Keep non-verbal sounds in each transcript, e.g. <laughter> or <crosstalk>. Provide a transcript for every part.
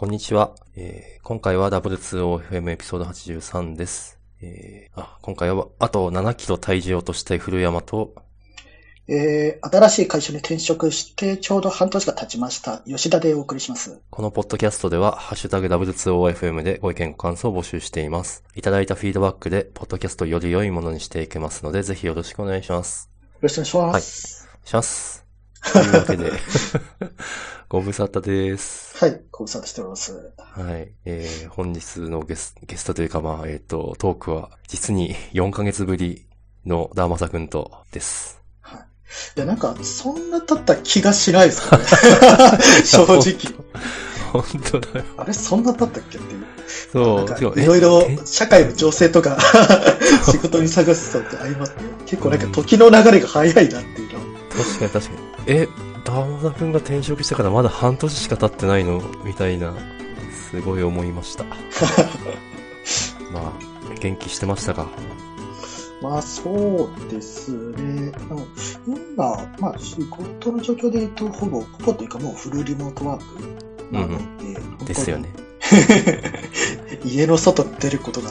こんにちは。えー今回は W2OFM エピソード83です。えーあ、今回はあと7キロ体重を落としたい古山と、えー、新しい会社に転職してちょうど半年が経ちました。吉田でお送りします。このポッドキャストでは、ハッシュタグ W2OFM でご意見ご感想を募集しています。いただいたフィードバックで、ポッドキャストをより良いものにしていけますので、ぜひよろしくお願いします。よろしくお願いします。します。というわけで、ご無沙汰です。はい、ご無沙汰しております。はい。えー、本日のゲスゲストというか、まあ、えっ、と、トークは、実に4ヶ月ぶりのダーマサ君とです。はい。いや、なんか、そんな経った気がしないですかね。<laughs> 正直。本当だよ。あれ、そんな経ったっけっていう。そう、いろいろえ？社会の情勢とか <laughs> 仕事に探すとって相まって、結構なんか時の流れが早いなっていうの。確かに確かに。え、ダーマサ君が転職してからまだ半年しか経ってないの？みたいな、すごい思いました。<laughs> まあ、元気してましたか？まあそうですね。今、まあ仕事の状況で言うと、ほぼ、ほぼというかもうフルリモートワークなので、本当にですよね。<laughs> 家の外に出ることが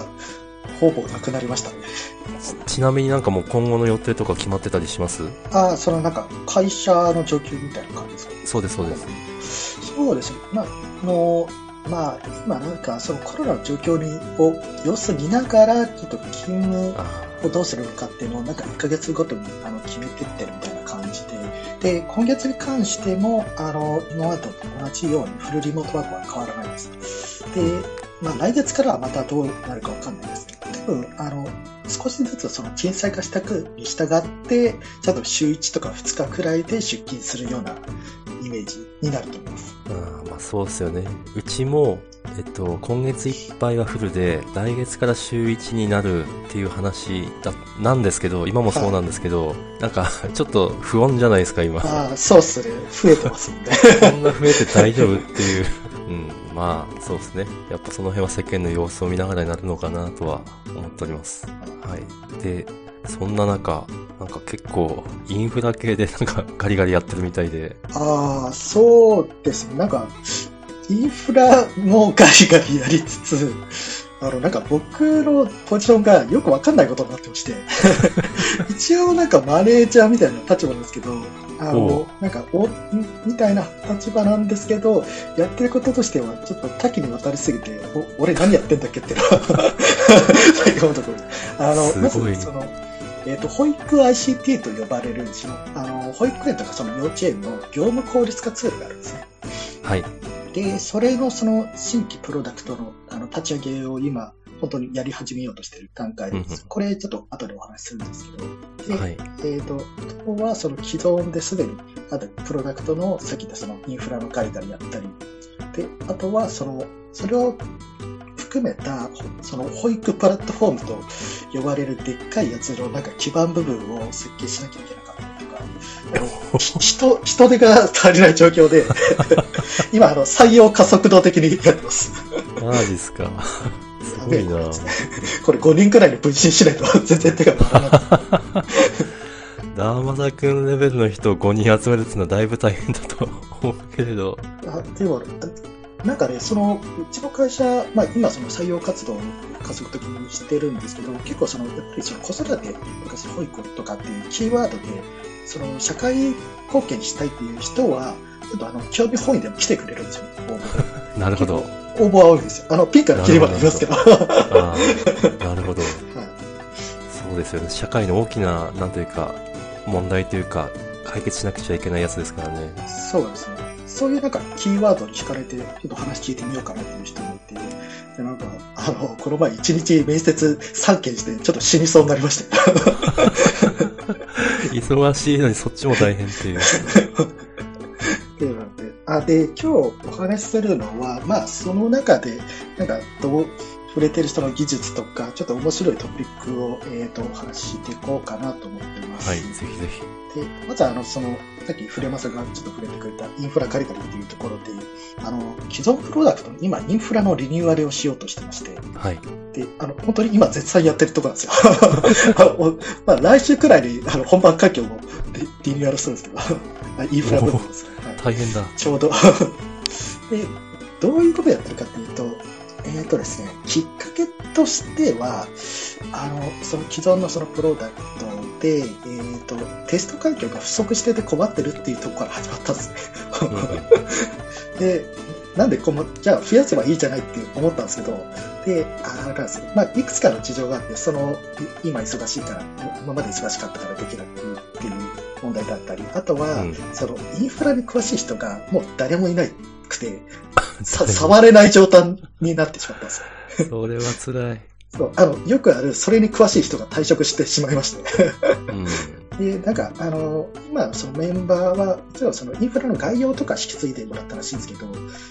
ほぼなくなりましたね。ちなみになんかもう今後の予定とか決まってたりします？ああ、そのなんか会社の状況みたいな感じですか？そうです、そうです。そうですね。まあ、あの、まあ、今なんかそのコロナの状況にを様子見ながら、ちょっと勤務あをどうするのかっていうのをなんか1ヶ月ごとにあの決めてってるみたいな感じで、で、今月に関しても、あの、今までと同じようにフルリモートワークは変わらないです。で、まあ来月からはまたどうなるかわかんないですけど、多分、あの、少しずつその小さい化したくに従って、ちゃんと週1とか2日くらいで出勤するようなイメージになると思います。あーまあそうですよね。うちも、えっと、今月いっぱいはフルで、来月から週1になるっていう話だ、なんですけど、今もそうなんですけど、なんか、ちょっと不穏じゃないですか、今。ああ、そうっすね。増えてますんで。<laughs> こんな増えて大丈夫っていう。うん、まあ、そうですね。やっぱその辺は世間の様子を見ながらになるのかなとは思っております。はい。で、そんな中、なんか結構、インフラ系でなんかガリガリやってるみたいで、ああ、そうですね。なんか、インフラもガリガリやりつつ、あの、なんか僕のポジションがよくわかんないことになってまして、<laughs> 一応なんかマネージャーみたいな立場なんですけど、あの、なんか、お、みたいな立場なんですけど、やってることとしてはちょっと多岐にわたりすぎて、お俺何やってんだっけっていうのは、<laughs> 最後のところで。あの、まず、その、えっ、と、保育 ICT と呼ばれるその、あの、保育園とかその幼稚園の業務効率化ツールがあるんですね。はい。で、それのその新規プロダクトのあの立ち上げを今、本当にやり始めようとしている段階でうんうんす。これちょっと後でお話しするんですけど、で、はい。えっ、と、ここはその既存ですでにあるプロダクトの、さっき言ったそのインフラのガリガリやったり、で、あとはその、それを含めた、その保育プラットフォームと呼ばれるでっかいやつのなんか基盤部分を設計しなきゃいけなかったりとか、あの人、人手が足りない状況で、<laughs> 今あの採用加速度的にやってます。マジっすか。すごいなこれ5人くらいに分身しないと全然手が回らない。ダーマサ君レベルの人を5人集めるっていうのはだいぶ大変だと思うけれど。あでも、なんかね、その、うちの会社、まあ今その採用活動を加速的にしてるんですけど、結構その、やっぱりその子育てとか保育とかっていうキーワードで、その社会貢献したいっていう人は、ちょっとあの、興味本位でも来てくれるんですよ、応 <laughs> 募なるほど。応募は多いんですよ。あの、ピンから切りまでいますけど。なるほど。<laughs> いそうですよね。社会の大きな、なんというか、問題というか、解決しなくちゃいけないやつですからね。そうですね。そういうなんかキーワードに惹かれて、ちょっと話聞いてみようかなっていう人もいて、で、なんか、あの、この前一日面接3件して、ちょっと死にそうになりましたよ。<laughs> 忙しいのにそっちも大変っていう。<laughs> でなんであで、今日お話しするのは、まあ、その中で、なんか、どう、触れてる人の技術とか、ちょっと面白いトピックを、えっ、と、お話ししていこうかなと思っています。はい、ぜひぜひ。で、まずあの、その、さっき触れまさがちょっと触れてくれたインフラカリカリっていうところで、あの、既存プロダクトの今、インフラのリニューアルをしようとしてまして、はい。で、あの、本当に今絶賛やってるところなんですよ。<laughs> あのまあ、来週くらいにあの本番環境もリリニューアルするんですけど、あ <laughs> インフラ部分ですね。はい大変だ。ちょうど。<laughs> で、どういうことをやってるかっていうと、えっ、ー、とですね、きっかけとしては、あの、その既存のそのプロダクトで、えっ、ー、と、テスト環境が不足してて困ってるっていうところから始まったんですね。<laughs> で、なんでこの、じゃあ増やせばいいじゃないって思ったんですけど、で、あれなんですまあ、いくつかの事情があって、その、今忙しいから、今まで忙しかったからできなくてっていう問題だったり、あとは、うん、その、インフラに詳しい人がもう誰もいないくて、さ、<laughs> 触れない状態になってしまったんですよ。それは辛い。そう、あの、よくある、それに詳しい人が退職してしまいまして。うん、で、なんか、あの、今、そのメンバーは、実はそのインフラの概要とか引き継いでもらったらしいんですけど、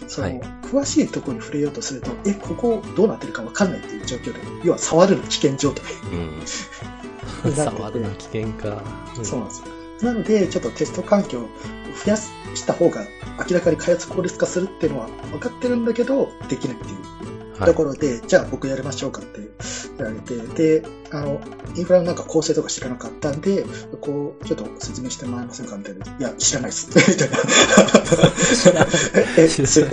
その、はい、詳しいところに触れようとすると、え、ここどうなってるかわかんないっていう状況で、要は触るの危険状態。うん。<laughs> 触るの危険か、うん、そうなんですよ。なので、ちょっとテスト環境を増やした方が明らかに開発効率化するっていうのは分かってるんだけど、できないっていうところで、はい、じゃあ僕やりましょうかって言われて、で、あの、インフラのなんか構成とか知らなかったんで、こう、ちょっと説明してもらえませんかみたいな。いや、知らないっす。みたい <laughs> な。え、知らな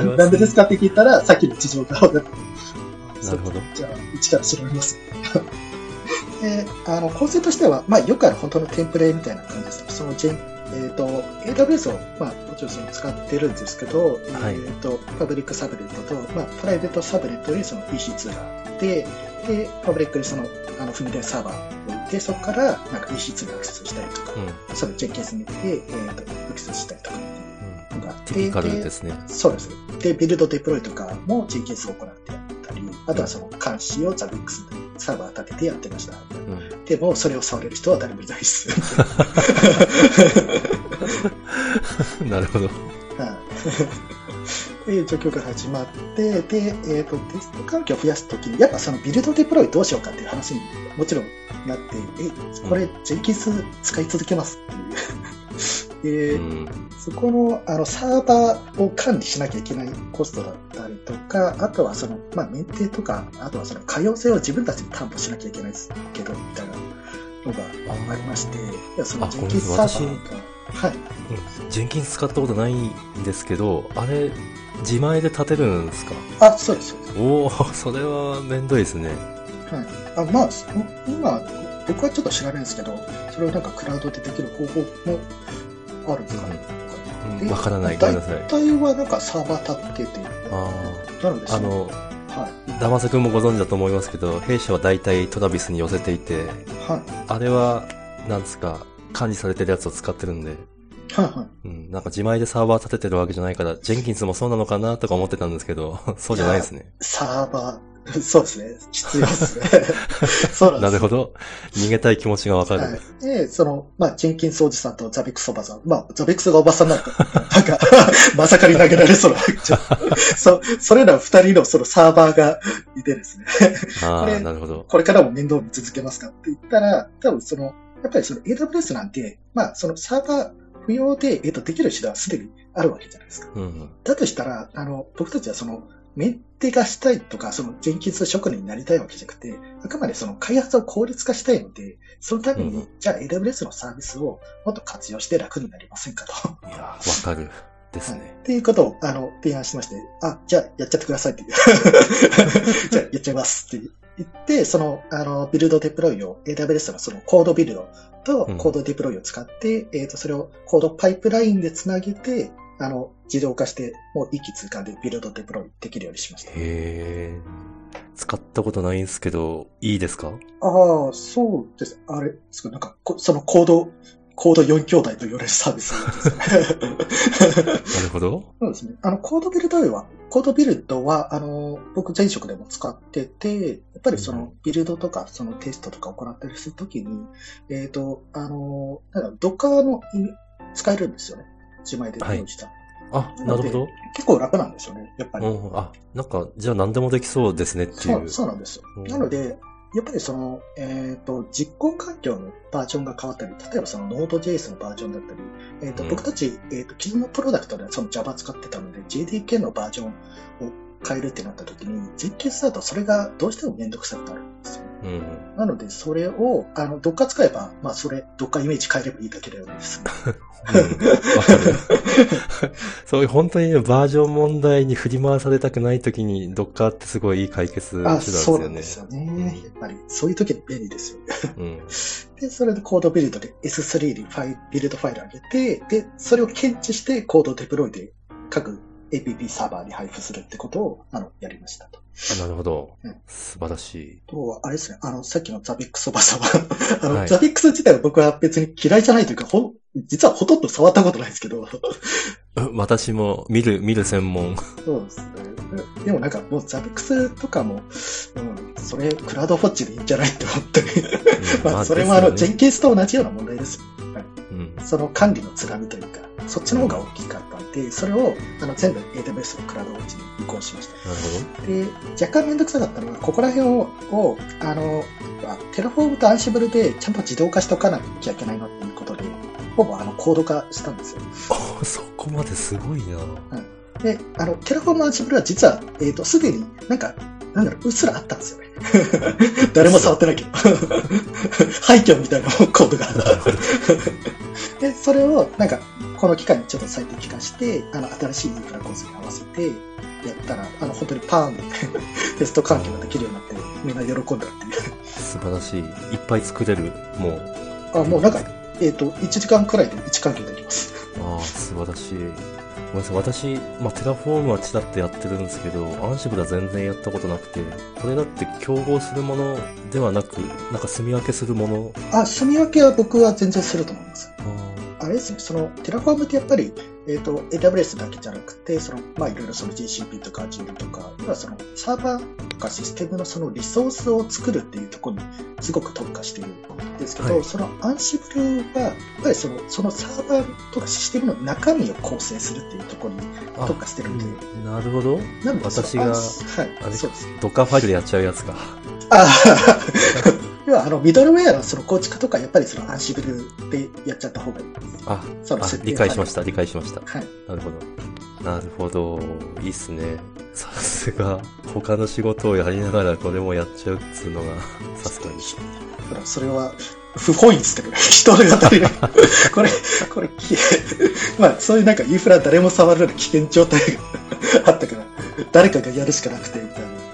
い。なんでですかって聞いたら、さっきの事情が分かった。なるほど。じゃあ、一から調べます。で、あの、構成としては、まあ、よくある本当のテンプレみたいな感じです。その、えっ、ー、と、AWS を、まあ、もちろん使ってるんですけど、はい、えっ、ー、と、パブリックサブネットと、まあ、プライベートサブレットにその EC2 があって、で、パブリックにその、あの、踏み台サーバーを置いて、そこから、なんか EC2 にアクセスしたりとか、うん、それ Jenkins に入れて、えっ、ー、と、アクセスしたりとか、うん、があって、ティカルですね。そうです。で、ビルドデプロイとかもジェンキンスを行ってやったり、あとはその監視をザビックスでサーバー立ててやってました。うん、でも、それを触れる人は誰もいないです。<laughs> なるほど。はい。いう状況から始まって、で、えっ、ー、と、テスト環境を増やすときに、やっぱそのビルドデプロイどうしようかっていう話にもちろんなって、え、これ、ジェンキンス使い続けますっていう。で、うん、そこのあのサーバーを管理しなきゃいけないコストだったりとか、あとはその、まあ、メンテとか、あとはその可用性を自分たちで担保しなきゃいけないですけど、みたいなのがありまして、そのジェンキンスサーバーが、はい、うん。ジェンキンス使ったことないんですけど、あれ、自前で立てるんですか？あ、そうです。おお、それはめんどいですね。はい。あ、まあ、今、僕はちょっと知らないんですけど、それをなんかクラウドでできる方法もあるんですかね。わ、うん、からない。ごめんなさい。大体はなんかサーバー立ってて、あなのであの、はい。ダマセ君もご存知だと思いますけど、弊社は大体トラビスに寄せていて、はい。あれは、なんですか、管理されてるやつを使ってるんで。はいはい。うん。なんか自前でサーバー立ててるわけじゃないから、ジェンキンスもそうなのかなとか思ってたんですけど、<laughs> そうじゃないですね。サーバー、<laughs> そうですね。必要ですね。<laughs> そうなんです。なるほど。逃げたい気持ちがわかる。はい、で、その、まあ、ジェンキンスおじさんとザビックスおばさん。まあ、ザビックスがおばさんなんか、<laughs> なんか、まさかに投げられそうな。そ、それら二人のそのサーバーがいてですね。ああ、なるほど。これからも面倒見続けますかって言ったら、多分その、やっぱりその AWS なんて、まあ、そのサーバー不要で、えっ、と、できる手段はすでにあるわけじゃないですか。うん、だとしたら、あの、僕たちはその、メンテがしたいとか、その、ジェンキンス職人になりたいわけじゃなくて、あくまでその開発を効率化したいので、そのために、うん、じゃあ AWS のサービスをもっと活用して楽になりませんかと。いやわかる。ですね。はい、っていうことを、あの、提案しまして、あ、じゃあやっちゃってくださいっていう。<laughs> じゃあやっちゃいますって言って、その、あの、ビルドデプロイを AWS のそのコードビルドとコードデプロイを使って、うん、えっ、ー、と、それをコードパイプラインでつなげて、あの、自動化して、もう一気通貫でビルドデプロイできるようにしました。へー。使ったことないんですけど、いいですか？ああ、そうです。あれですか、なんか、そのコード、コード4兄弟と言われるサービスですね。<laughs> なるほど。そうですね。あの、コードビルドは、コードビルドは、あの、僕前職でも使ってて、やっぱりその、ビルドとか、そのテストとか行ったりするときに、えっ、ー、と、あの、なんか、ドッカーの使えるんですよね。自前で用した。はいあ、なるほど。結構楽なんですよね、やっぱり。うん、あ、なんか、じゃあ何でもできそうですねっていう。そう、そうなんですよ。うん、なので、やっぱりその、えっ、ー、と、実行環境のバージョンが変わったり、例えばその Node.js のバージョンだったり、えっ、ー、と、うん、僕たち、えっ、ー、と、昨日のプロダクトでその Java 使ってたので、JDK のバージョンを変えるってなった時に、実験だとそれがどうしてもめんどくさくなるんですよ。うん。なので、それを、あの、どっか使えば、まあ、それ、どっかイメージ変えればいいだけでですね。そういう本当にねバージョン問題に振り回されたくないときに、ドッカーってすごいいい解決手段あ、ですそうなよね。んですよね。やっぱり、そういう時に便利ですよね。うん。で、それでコードビルドで S3 にファイビルドファイル上げて、で、それを検知してコードデプロイで各 APP サーバーに配布するってことを、あの、やりましたと。あなるほどうん。素晴らしい。あとは、あれですね、あの、さっきのザビックスおばさんは、<laughs> あの、はいザビックス自体は僕は別に嫌いじゃないというか、ほん、実はほとんど触ったことないですけど、うん私も見る、見る専門。そうですね。でもなんかもうザビックスとかも、うん、それクラウドフォッチでいいんじゃないって思って。うん <laughs> まあ、それもあの、ねジェンケースと同じような問題ですよ。うん。その管理のつがみというか、そっちの方が大きかったんで、それをあの全部 AWS のクラウドウォッチに移行しました。なるほで、若干めんどくさかったのは、ここら辺を、をあの、あ Terraform と Ansible でちゃんと自動化しておかなきゃいけないなっていうことで、ほぼあのコード化したんですよ。ど。あそこまですごいな。で、あの、 Terraform Ansible は実は、えっ、と、すでになんか、なんだろう、うっすらあったんですよね。<laughs> 誰も触ってないけど。<laughs> 廃墟みたいなコードが。なるほど。で、それを、なんか、この機会にちょっと最適化して、あの、新しいインフラ構成に合わせて、やったら、あの、本当にパーンで <laughs> テスト環境ができるようになって、みんな喜んだっていう。素晴らしい。いっぱい作れる。もう。あ、もうなんか、えっ、と、1時間くらいで1環境できます。ああ、素晴らしい。ごめんなさい。私、まあ、 Terraform はちらっとやってるんですけど、 Ansible は全然やったことなくて、これだって競合するものではなく、なんか住み分けするもの？あ、住み分けは僕は全然すると思います。ああれですね、その、 Terraform ってやっぱり、えっ、と、AWS だけじゃなくて、その、まあ、いろいろその GCP とか Azure とか、要はその、サーバーとかシステムのそのリソースを作るっていうところにすごく特化しているんですけど、はいそのアンシブルは、やっぱりその、そのサーバーとかシステムの中身を構成するっていうところにあ特化してるんで、うんなるほど。なので私がはいあ、れそうです。ドッカーファイルでやっちゃうやつか。あ要は、あの、ミドルウェアのその構築とか、やっぱりそのアンシブルでやっちゃった方がいい。あ、あその設定理解しました、理解しました。はい。なるほど。なるほど。いいっすね。さすが、他の仕事をやりながらこれもやっちゃうっつうのが、さすがに。ほら、それは、不本意っつってくる。人が当たりが。<laughs> これ、これ、きまあ、そういうなんかインフラ誰も触るような危険状態があったから、誰かがやるしかなくて、みたいな。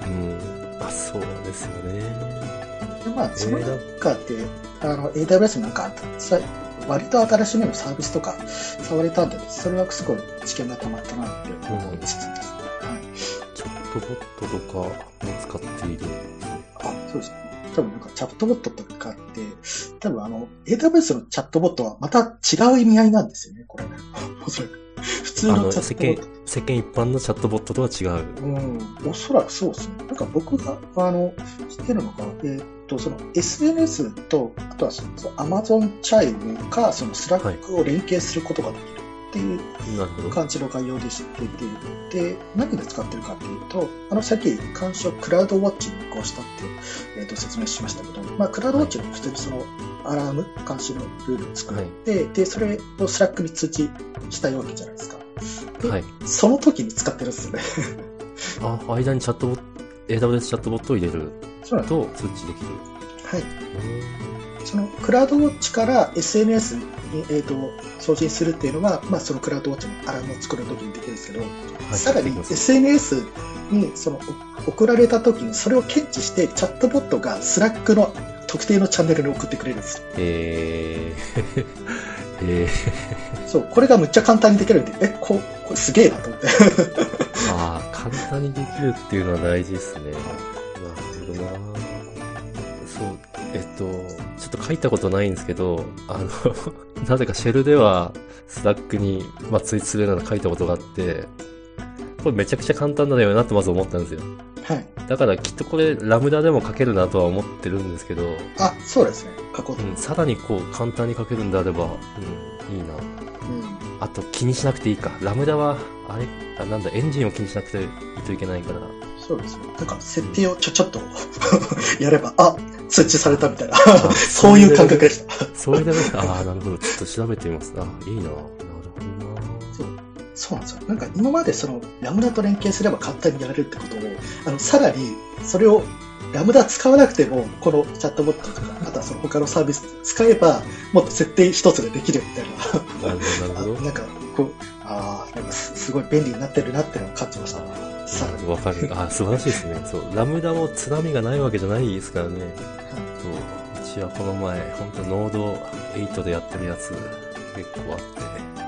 まあ、その中で、あの、AWS なんか、さ割と新しめのサービスとか触れたんで、それはすごい知見が溜まったなって思いつつですね。はい。チャットボットとかも使っている。あ、そうですね。多分なんかチャットボットとかって、多分あの、AWS のチャットボットはまた違う意味合いなんですよね、これ。おそらく。普通あの、のチャ世間ットボット。、世間一般のチャットボットとは違う。うん、おそらくそうですね。なんか僕が、あの、知ってるのが、えーっと、その SNS と、あとはその Amazon チャイムか、その Slack を連携することができるっていう。感じの概要で知っていて、で、何で使ってるかっていうと、あの、さっき監視 CloudWatch に移行したって、えっ、と、説明しましたけど、まあ、 CloudWatch の普通にその、アラーム監視のルールを作って、で、それを Slack に通知したいわけじゃないですか。ではい。その時に使ってるんですよね。<laughs> あ、間にチャットボット、AWS チャットボットを入れる。と通知できる。はい。その CloudWatch から SNS に、えー、と送信するっていうのは、まあ、その CloudWatch のアラームを作るときにできるんですけど、はいさらに SNS にそのお送られたときにそれを検知してチャットボットが Slack の特定のチャンネルに送ってくれるんですよ。えー、えそう、これがむっちゃ簡単にできるんで、え、ここれすげえなと思って。ー、ああ、簡単にできるっていうのは大事ですね。なるほどなそう、えっと、ちょっと書いたことないんですけど、あの、<laughs> なぜかシェルでは、 Slack に、まあ、通知するようなの書いたことがあって、これめちゃくちゃ簡単なんだよなってまず思ったんですよ。はい。だからきっとこれ Lambda でも書けるなとは思ってるんですけど、あ、そうですね。書こうと。うん、さらにこう簡単に書けるんであれば、うん、いいな。うん。あと気にしなくていいか。ラムダは、あれ、あなんだ、エンジンを気にしなくていいといけないから。そうですね。なんか設定をちょちょっと <laughs> やれば、あ、通知されたみたいな。<laughs> そういう感覚でした。そういうレベルああ、なるほど。ちょっと調べてみます。あいいな。なるほどな。そうそうなんですよ。なんか今までそのラムダと連携すれば簡単にやられるってことを、あの、さらにそれをラムダ使わなくても、このチャットボットとか、あとはその他のサービス使えば、もっと設定一つでできるみたいなるほど、なるほど。な。<laughs> なんか、こう、ああ、なんかすすごい便利になってるなっていうのを感じましたね。さらに。わかる。あ、素晴らしいですね。そう。ラムダも津波がないわけじゃないですからね。そう。うちはこの前、本当ノード8でやってるやつ結構あって、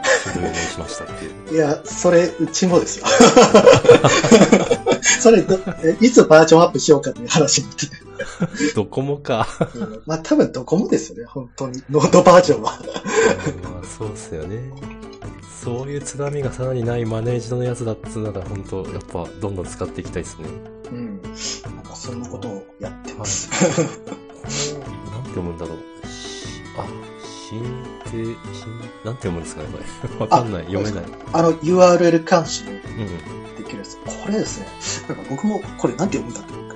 <laughs> すぐにしましたっていう。いや、それ、うちもですよ。<laughs> <laughs> それど、えいつバージョンアップしようかという話になってて。どこもか。うんまあ多分どこもですよね、本当に。ノードバージョンは。まあ、そうっすよね。そういう津波がさらにないマネージドのやつだっつうなら、本当やっぱ、どんどん使っていきたいですね。うん。なんかそんなことをやってます。なんて読むんだろう。しあ、新定、新、なんて読むんですかね、これ。<laughs> わかんない。読めない。あの URL 監視をうん。るやつ。これですね。なんか僕もこれなんて読むんだっていうか。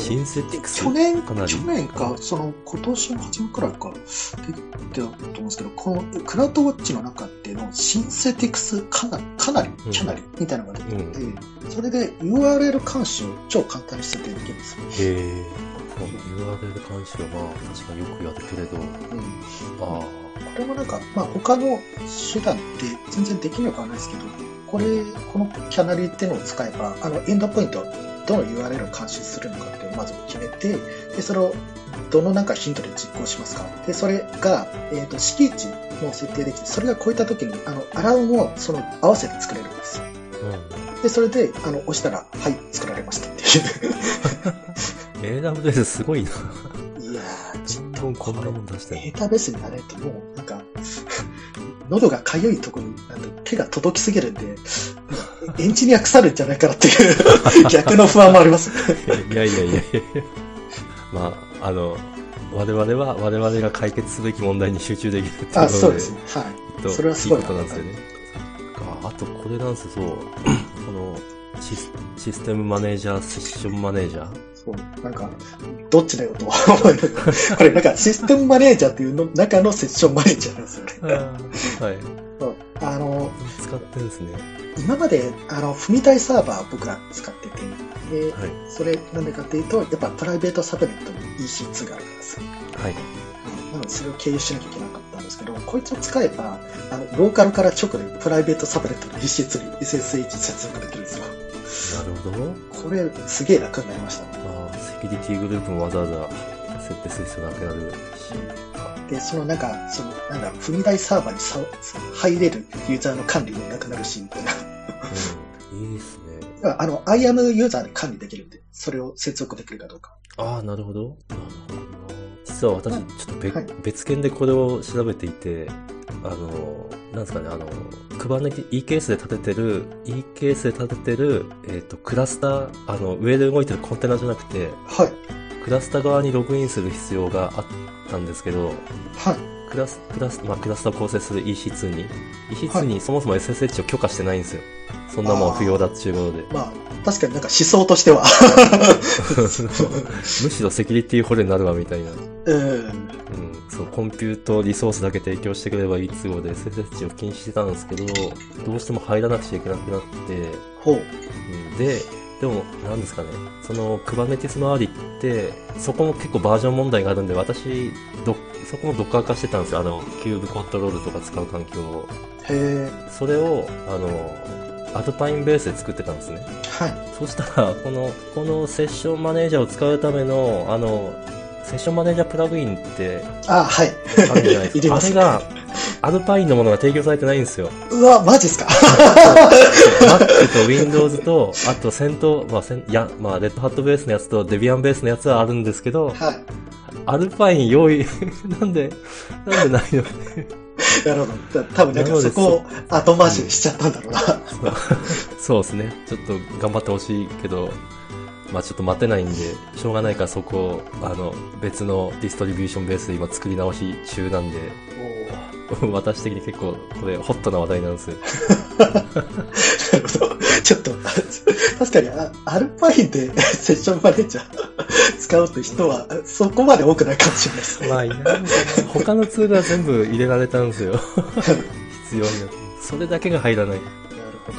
シンセティクス。去年、かなり去年か、その今年の初めくらいか、できてたと思うんですけど、このクラウドウォッチの中っていうのシンセティクスかなり、かなり、うんキャナリみたいなのが出てて、それで URL 監視を超簡単に設定できるんですよ。へえ。URL 監視はまあ、確かによくやるけど、うんあこれもなんか、まあ他の手段って全然できなくはないですけど、これ、このキャナリーっていうのを使えば、あの、エンドポイント、どの URL を監視するのかっていうのをまず決めて、で、それをどのなんかヒントで実行しますかで、それが、えっ、と、敷地も設定できて、それが超えた時に、あの、アラウンをその合わせて作れるんですよ。あ。うん。で、それで、あの、押したら、はい、作られましたっていう。<laughs> AWS すごいな。いやー、ちょっどんどんこんなもん出してる。データベースになれるともう、なんか、喉が痒いところに手が届きすぎるんで、エンジニア腐るんじゃないかなっていう逆の不安もあります。いやいやいやいやまあ、あの、我々は我々が解決すべき問題に集中できるっていうことあ、で、そうですね。はとそれはすごいいいことなんですよね。あとこれなんですよ、そう。このシスシステムマネージャー、セッションマネージャー。い。そう、なんか、どっちだよとは思いながらこれなんかシステムマネージャーっていうの中のセッションマネージャーなんですよね。はい。そうあの、使ってですね。今まで、あの、踏み台サーバー僕ら使ってて、で、はい。それなんでかっていうと、やっぱプライベートサブネットの EC2 があるんですよ。はい。なのでそれを経由しなきゃいけなかったんですけど、こいつを使えば、あの、ローカルから直でプライベートサブネットの EC2 に SSH 接続できるんですよ。なるほど。これ、すげえ楽になりましたね。まあ、セキュリティグループもわざわざ設定する必要なくなるし。で、そのなんか、その、なんだ、踏み台サーバーにさ入れるユーザーの管理もなくなるし、みたいな。うん。いいですね。あの、IAM ユーザーで管理できるんで、それを接続できるかどうか。ああ、なるほど。なるほどな。実は私、ちょっと別,、はい別件でこれを調べていて、あの、なんですかね、あの、Kubernetes、EKS で立ててる、EKS で立ててる、えっ、と、クラスター、あの、上で動いてるコンテナじゃなくて、はい。クラスター側にログインする必要があったんですけど、はい。クラス、クラス、まあ、クラスターを構成する EC2 に、EC2 にそもそも SSH を許可してないんですよ。そんなもん不要だっていうことで。まあ、確かになんか思想としては。<laughs> むしろセキュリティ保護になるわみたいな。うん。うん、そう、コンピュートリソースだけ提供してくればいい都合で SSH を禁止してたんですけど、どうしても入らなくちゃいけなくなって、ほう。うん、で、でも、なんですかね、その Kubernetes 周りって、そこも結構バージョン問題があるんで、私、ど、そこもドッカー化してたんですよ。あの、キューブコントロールとか使う環境を。へえ。それを、あの、アルパインベースで作ってたんですね。はい。そしたら、この、このセッションマネージャーを使うための、あの、セッションマネージャープラグインってあ、はい。あるじゃないですか。<laughs> あれが、アルパインのものが提供されてないんですよ。うわ、マジっすか？Mac と Windows と、<laughs> あと戦闘、まあ、せんいや、まあ、レッドハットベースのやつとデビアンベースのやつはあるんですけど、はい。アルパイン用意、<laughs> なんで、なんでないの？なるほど。だ多分なんかそこを後回しにしちゃったんだろうな。そうですね。ちょっと頑張ってほしいけど、まあちょっと待てないんで、しょうがないからそこを、あの、別のディストリビューションベースで今作り直し中なんで、<laughs> 私的に結構これホットな話題なんですよ。なるほど。ちょっと、確かにあアルパインでセッションマネージャー使うって人はそこまで多くないかもしれないですね。まあいない他のツールは全部入れられたんですよ。必要になって。それだけが入らない。なるほど。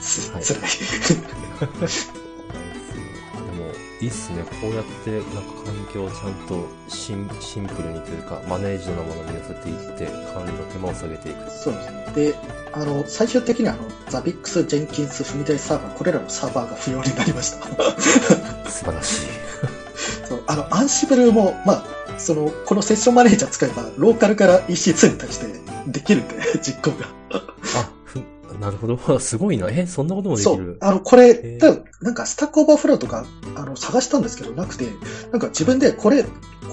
つはい辛い。いいっすね。こうやって、なんか環境をちゃんとシンシンプルにというか、マネージドなものに寄せていって、管理の手間を下げていく。そうですね。で、あの、最終的にはあの、ザビックス、ジェンキンス、踏み台サーバー、これらのサーバーが不要になりました。<laughs> 素晴らしい。<laughs> そうあの、アンシブルも、まあ、その、このセッションマネージャー使えば、ローカルから EC2 に対してできるんで、実行が。なるほど。<laughs> すごいな。え、そんなこともできる？そう。あの、これ、ー多分なんか Stack Overflow とか、あの、探したんですけど、なくて、なんか自分でこれ、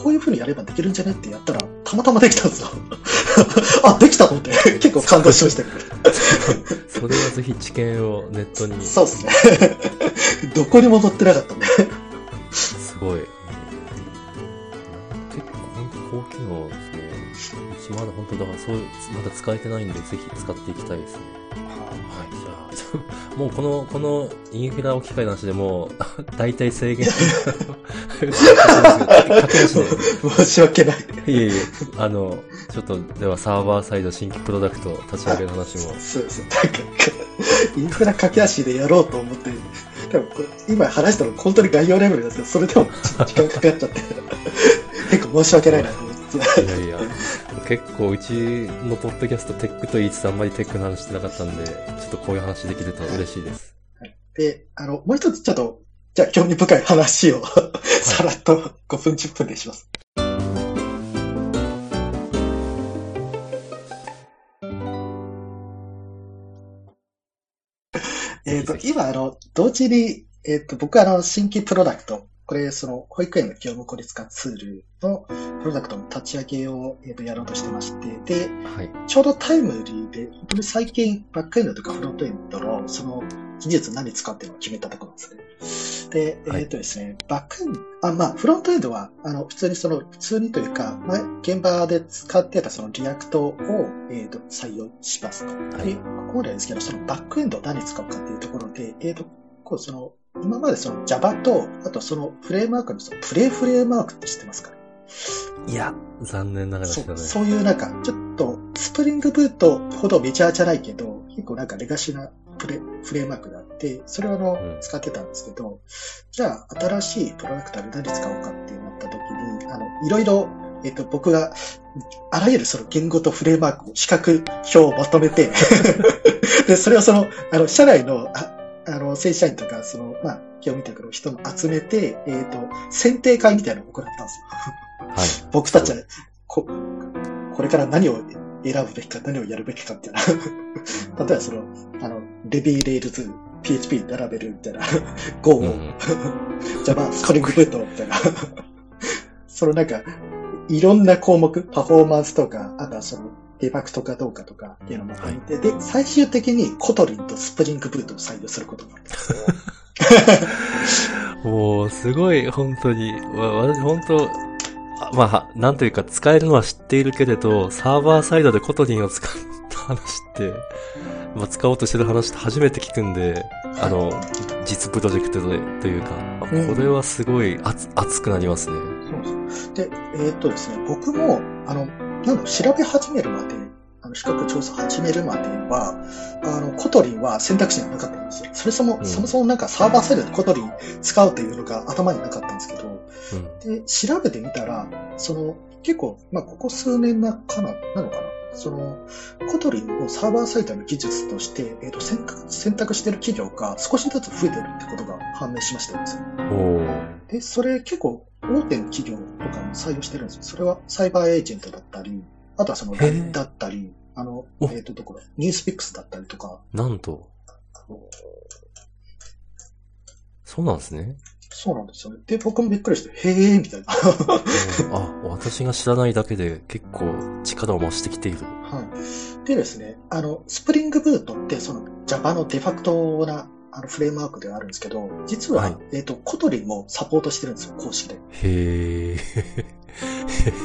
こういう風にやればできるんじゃね？ってやったら、たまたまできたんですよ。<laughs> あ、できたのって、<laughs> 結構感動しましたけそれはぜひ知見をネットに。ど。そうですね。どこにも載ってなかったんで。すごい。結構本当高機能ですね。まだ本当だからそうまだ使えてないんで、ぜひ使っていきたいですね。はい、じゃあ、もうこの、このインフラを機械なしでもう、<laughs> 大体制限。申し訳ない。いえいえ、あの、ちょっと、ではサーバーサイド新規プロダクト立ち上げる話も。そうです。なんか、インフラ駆け足でやろうと思って、多分これ今話したの本当に概要レベルですけど、それでも時間かかっちゃって、<laughs> 結構申し訳ないなと思って。いやいや、結構うちのポッドキャストテックと言いつつあんまりテックの話してなかったんで、ちょっとこういう話できると嬉しいです。で、あの、もう一つちょっと、じゃあ興味深い話を、さらっと5分10分でします。えっと、今、あの、同時に、えっと、僕はあの、新規プロダクト、これ、その、保育園の業務効率化ツールのプロダクトの立ち上げを、えっと、やろうとしてまして、で、はい。ちょうどタイムリーで、本当に最近、バックエンドとかフロントエンドの、その、技術何使ってるのを決めたところなんですね。で、はいえっ、とですね、バックエンド、あ、まあ、フロントエンドは、あの、普通にその、普通にというか、まあ、現場で使ってたその React を、えっ、と、採用しますと。はいで、ここまでですけど、そのバックエンドを何使うかっていうところで、えっ、と、こう、その、今までその Java と、あとそのフレームワークのそのプレイフレームワークって知ってますか？ねいや、残念ながら知そうらない。そういうなんか、ちょっと、スプリングブートほどメジャーじゃないけど、結構なんかレガシーなプレフレームワークがあって、それをあの、うん使ってたんですけど、じゃあ、新しいプロダクトで何使おうかってなった時に、あの、いろいろ、えっと、僕が、あらゆるその言語とフレームワークを、比較表をまとめて、<laughs> で、それをその、あの、社内の、ああの、正社員とか、その、まあ、業務委託の人も集めて、えっ、と、選定会みたいなのを行ったんですよ。はい。<laughs> 僕たちは、こ、これから何を選ぶべきか、何をやるべきかっていうのは、例えばその、あの、 Ruby Rails、PHP 並べるみたいな、<laughs> Go を、うんうん。<laughs> Java、 Spring Boot みたいな、そのなんか、いろんな項目、パフォーマンスとか、あとはその、デバッグとかどうかとかっていうのをまとめて、で、最終的に Kotlin と Spring Boot を採用することになったんですよ。<laughs> もう、すごい、本当に。わ私、本当あまあ、なんというか、使えるのは知っているけれど、サーバーサイドで Kotlin を使った話って、まあ、使おうとしてる話って初めて聞くんで、あの、実プロジェクトで、というか、あこうんれはすごい熱、熱くなりますね。そうです。で、えーっとですね、僕も、あの、なんだ調べ始めるまで、あの、比較調査始めるまでは、あの、 Kotlin は選択肢がなかったんですよ。それそも、うんそもそもなんかサーバーサイドで Kotlin 使うというのが頭になかったんですけど、うん。で、調べてみたら、その、結構、まあ、ここ数年なかな、なのかなその、 Kotlin をサーバーサイドの技術として、えっ、と選択、選択している企業が少しずつ増えてるってことが判明しましたよ。おー。で、それ結構大手の企業とかも採用してるんですよ。それはサイバーエージェントだったり、あとはその LINE だったり、あの、おえっ、と、どこだ、 NewsPicks だったりとか、なんと。そうなんですね。そうなんですよね。で、僕もびっくりして、へーみたいな。うんあ、私が知らないだけで結構力を増してきている。はい。でですね、あの、 Spring Boot ってその Java のデファクトなあのフレームワークではあるんですけど、実は、はいえっ、と、 Kotlin もサポートしてるんですよ、公式で。へー。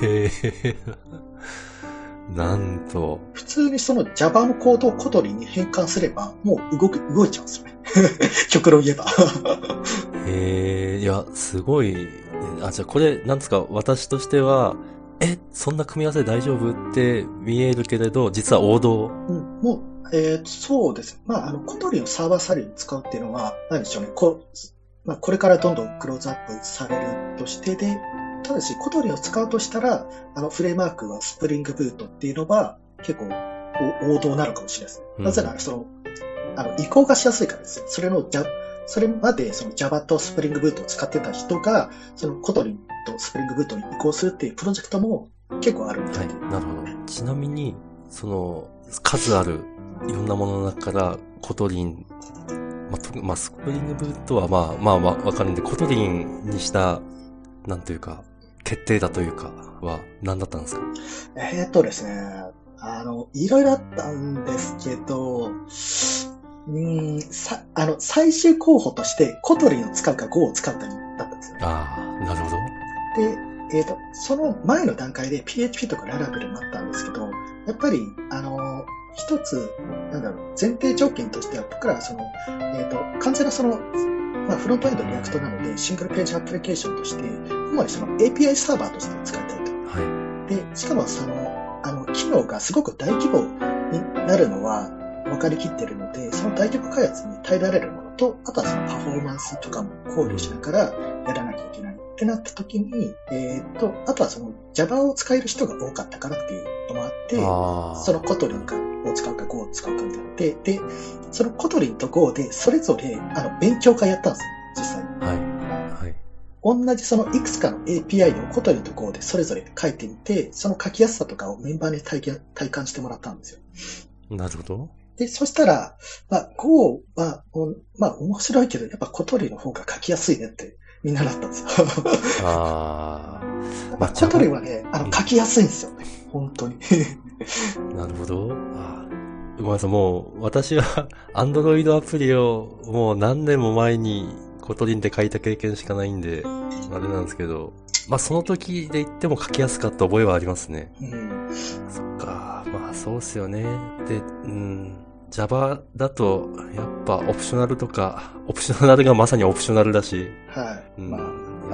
へー。なんと。普通にその Java のコードを Kotlin に変換すれば、もう動く、動いちゃうんですよね。<laughs> 極論言えば。へえ、いや、すごい。あ、じゃあこれ、なんですか、私としては、え、そんな組み合わせ大丈夫って見えるけれど、実は王道。うん、もう、えーそうです。まあ、あの、 Kotlin をサーバーサイドに使うっていうのは、何でしょうね。こう、まあ、これからどんどんクローズアップされるとしてで、ただし、 Kotlin を使うとしたら、あの、フレームワークは Spring Boot っていうのは、結構、お王道なのかもしれないですね。うんなぜなら、その、あの、移行がしやすいからですよ。それの、じゃ、それまで、その Java と Spring Boot を使ってた人が、その Kotlin と Spring Boot に移行するっていうプロジェクトも結構あるみたはいいで。、なるほど。ちなみに、その、数あるいろんなものの中から、 Kotlin、まあ、とまあ、 Spring Boot はまあ、まあ、わわかるんで、 Kotlin にした、なんというか、決定だというか、は何だったんですか？えーっとですね、あの、いろいろあったんですけど、うーん、さ、あの、最終候補として、 Kotlin を使うか Go を使うかにだったんですよね。ああ、なるほど。で、えーっと、その前の段階で PHP とか Laravel になったんですけど、やっぱり、あの、一つ、なんだろう、前提条件としては、僕らはその、えーっと、完全なその、まあ、フロントエンド React なので、シングルページアプリケーションとして、主にその API サーバーとして使いたいと。はで、しかもその、あの、機能がすごく大規模になるのは分かりきってるので、その大規模開発に耐えられるものと、あとはそのパフォーマンスとかも考慮しながらやらなきゃいけないってなった時に、えーっと、あとはその Java を使える人が多かったからっていうのもあって。その Kotlin を使うか Go を使うかみたいな。で、で、その Kotlin と Go でそれぞれあの勉強会やったんですよ、実際に。はい。はい。同じそのいくつかの API を Kotlin と Go でそれぞれ書いてみて、その書きやすさとかをメンバーに体験体感してもらったんですよ。なるほど。で、そしたら、まあ、Go は、おまあ、面白いけど、やっぱ Kotlin の方が書きやすいねってみんななったんですよ。あ <laughs> まあ、 Kotlin はね、あの、書きやすいんですよね。本当に。あ、<laughs> なるほど。あーごめんなさい、もう、私は、<laughs> アンドロイドアプリを、もう何年も前に、 Kotlin で書いた経験しかないんで、あれなんですけど、まあ、その時で言っても書きやすかった覚えはありますね。うん。そっか、まあ、そうっすよね。で、うん、Java だと、やっぱ、オプショナルとか、オプショナルがまさにオプショナルだし、はい。うんま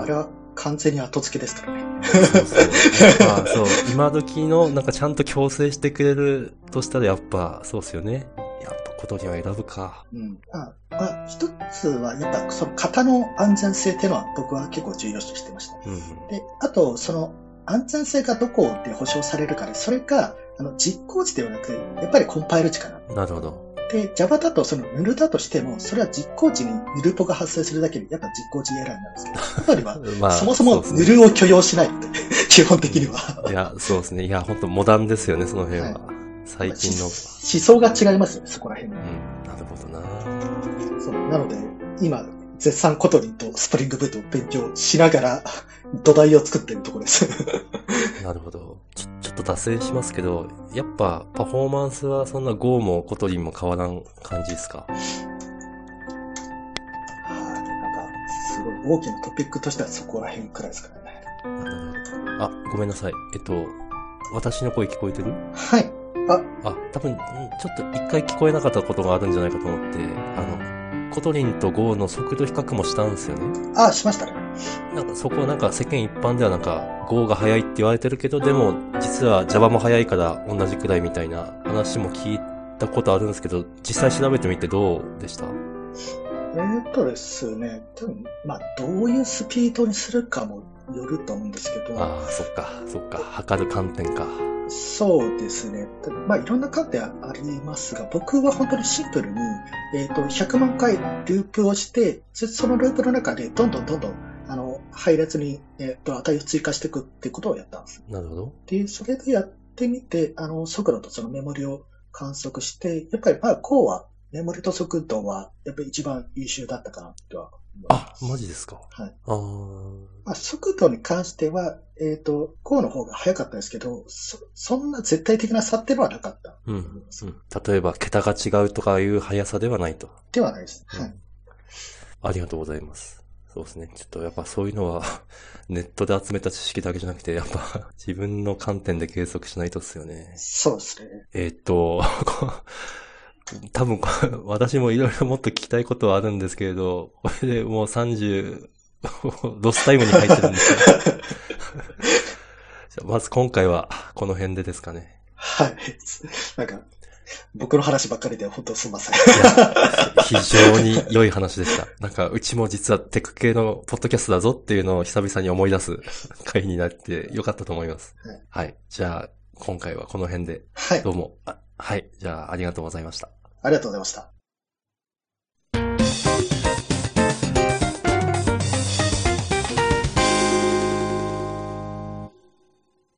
あ、あれは完全に後付けですからね。そうそう。やっぱ、そう、今時の、なんかちゃんと強制してくれるとしたら、やっぱ、そうっすよね。やっぱ、ことには選ぶか。うん。あまあ、一つは、やっぱ、その型の安全性っていうのは僕は結構重要視してました。うん。で、あと、その、安全性がどこで保証されるかで、それが、あの、実行時ではなく、やっぱりコンパイル時かな。なるほど。で、Java だと、その、ヌルだとしても、それは実行時にヌルポが発生するだけで、やっぱ実行時エラーになるんですけど、コトリは、<laughs> まあ、そもそもヌルを許容しないので、<laughs> 基本的には。いや、そうですね。いや、本当モダンですよね、その辺は。はい最近の。思想が違いますよね、そこら辺うは。ん、なるほどな。そうなので、今、絶賛 Kotlin と Spring Boot を勉強しながら、土台を作ってるところです。<laughs> なるほど。ちょ、ちょっと脱線しますけど、やっぱ、パフォーマンスはそんな Go も Kotlin も変わらん感じですか？はい、なんか、すごい大きなトピックとしてはそこら辺くらいですからね。あ、ごめんなさい。えっと、私の声聞こえてる？はい。あ、あ、多分、うんちょっと一回聞こえなかったことがあるんじゃないかと思って、Kotlin と Go の速度比較もしたんですよね。あ、しましたね。なんかそこはなんか世間一般ではなんか Go が速いって言われてるけど、でも実は Java も速いから同じくらいみたいな話も聞いたことあるんですけど、実際調べてみてどうでした？えーっとですね、多分、まあ、どういうスピードにするかもよると思うんですけど、ああ、そっか、そっか、測る観点か。そうですね。まあ、いろんな観点ありますが、僕は本当にシンプルに、えっ、と、100万回ループをして、そそのループの中でどんどんどんどん、あの、配列に、えっ、と、値を追加していくってことをやったんです。なるほど。で、それでやってみて、あの、速度とそのメモリを観測して、やっぱり、まあ、こうは、メモリと速度は、やっぱり一番優秀だったかな、とはあす。、マジですか。はい。ああ、まあ、速度に関しては、えっ、と、こうの方が速かったですけど、そ、そんな絶対的な差っていうのはなかった。うん、うん。例えば、桁が違うとかいう速さではないと。ではないです。うんはい。ありがとうございます。そうですね。ちょっとやっぱそういうのは、<laughs> ネットで集めた知識だけじゃなくて、やっぱ <laughs> 自分の観点で計測しないとっすよね。そうですね。えーっと、こ <laughs> 多分こ <laughs> 私もいろいろもっと聞きたいことはあるんですけれど、これでもう30、<laughs> ロスタイムに入ってるんですよ。<laughs> じゃあまず今回はこの辺でですかね。はい。なんか、僕の話ばっかりで本当すみません。非常に良い話でした。なんか、うちも実はテック系のポッドキャストだぞっていうのを久々に思い出す回になってよかったと思います。はいはい。じゃあ、今回はこの辺で、はい。どうも。はい。じゃあ、ありがとうございました。ありがとうございました。